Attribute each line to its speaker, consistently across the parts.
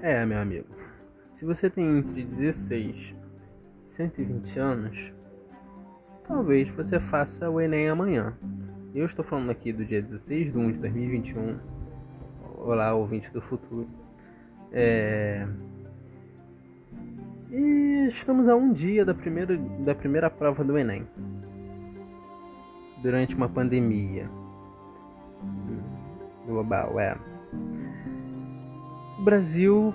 Speaker 1: É, meu amigo. Se você tem entre 16 e 120 anos, talvez você faça o Enem amanhã. Eu estou falando aqui do dia 16 de 1 de 2021. Olá, ouvinte do futuro. É... E estamos a um dia da primeira, da primeira prova do Enem. Durante uma pandemia global, é. O Brasil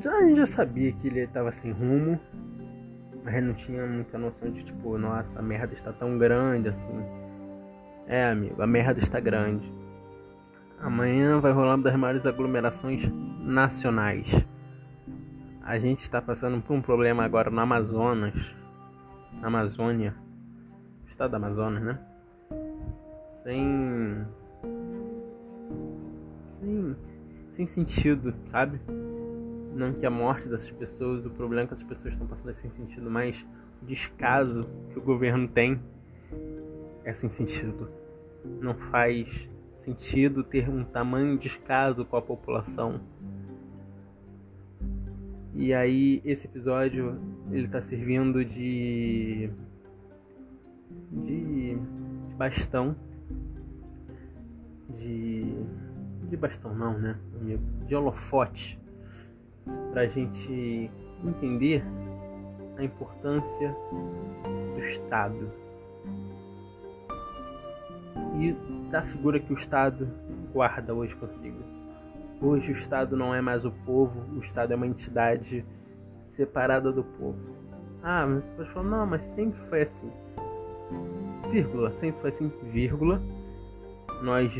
Speaker 1: já, a gente já sabia que ele estava sem rumo, mas não tinha muita noção de tipo, nossa, a merda está tão grande assim. É, amigo, a merda está grande. Amanhã vai rolar uma das maiores aglomerações nacionais. A gente está passando por um problema agora no Amazonas, na Amazônia, estado da Amazonas, né? Sem sem, sem sentido, sabe? Não que a morte dessas pessoas, o problema que essas pessoas estão passando é sem sentido, mas o descaso que o governo tem é sem sentido. Não faz sentido ter um tamanho descaso com a população. E aí esse episódio ele tá servindo de de, de bastão de de bastão não, né? De holofote para a gente entender a importância do Estado e da figura que o Estado guarda hoje consigo. Hoje o Estado não é mais o povo, o Estado é uma entidade separada do povo. Ah, mas você pode falar, não, mas sempre foi assim. Vírgula, sempre foi assim, vírgula. Nós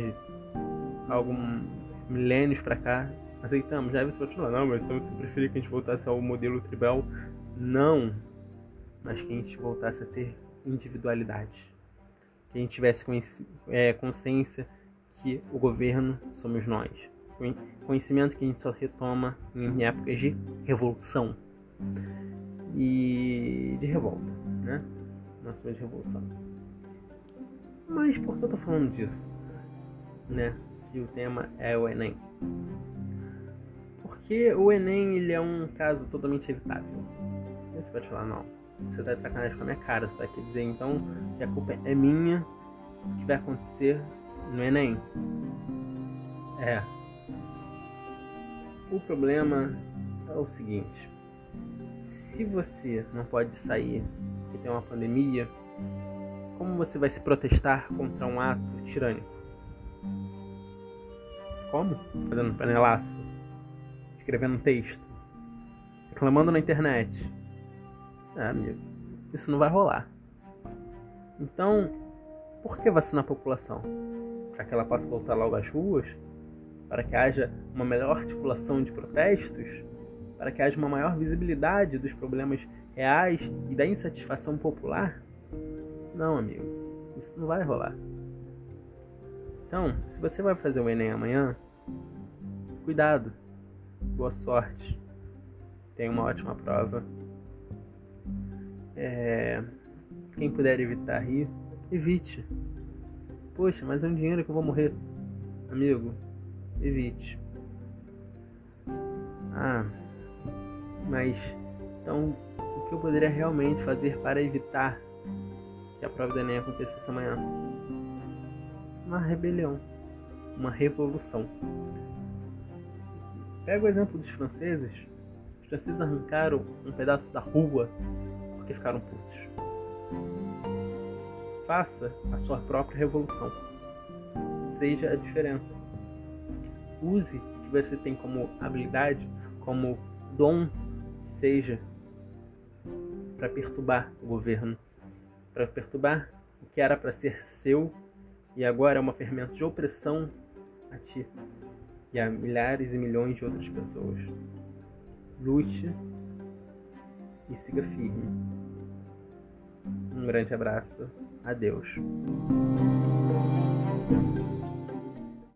Speaker 1: alguns milênios para cá aceitamos. Já você pode falar, não, mas então você preferia que a gente voltasse ao modelo tribal? Não, mas que a gente voltasse a ter individualidade. Que a gente tivesse é, consciência que o governo somos nós. Conhecimento que a gente só retoma em épocas de revolução e de revolta, né? Somos de revolução. Mas por que eu tô falando disso? Né? se o tema é o Enem. Porque o Enem ele é um caso totalmente evitável. Você pode falar, não, você tá de sacanagem com a minha cara, você vai querer dizer então que a culpa é minha o que vai acontecer no Enem. É. O problema é o seguinte: se você não pode sair porque tem uma pandemia, como você vai se protestar contra um ato tirânico? Como? Fazendo panelaço, escrevendo um texto, reclamando na internet. Ah, amigo, isso não vai rolar. Então, por que vacinar a população? Para que ela possa voltar logo às ruas? Para que haja uma melhor articulação de protestos? Para que haja uma maior visibilidade dos problemas reais e da insatisfação popular? Não, amigo, isso não vai rolar. Então, se você vai fazer o Enem amanhã, cuidado, boa sorte, tenha uma ótima prova. É... Quem puder evitar rir, evite. Poxa, mas é um dinheiro que eu vou morrer. Amigo, evite. Ah, mas então o que eu poderia realmente fazer para evitar que a prova do Enem acontecesse amanhã? Uma rebelião, uma revolução. Pega o exemplo dos franceses. Os franceses arrancaram um pedaço da rua porque ficaram putos. Faça a sua própria revolução. Seja a diferença. Use o que você tem como habilidade, como dom, que seja para perturbar o governo, para perturbar o que era para ser seu e agora é uma fermento de opressão a ti e a milhares e milhões de outras pessoas. Lute e siga firme. Um grande abraço. Adeus.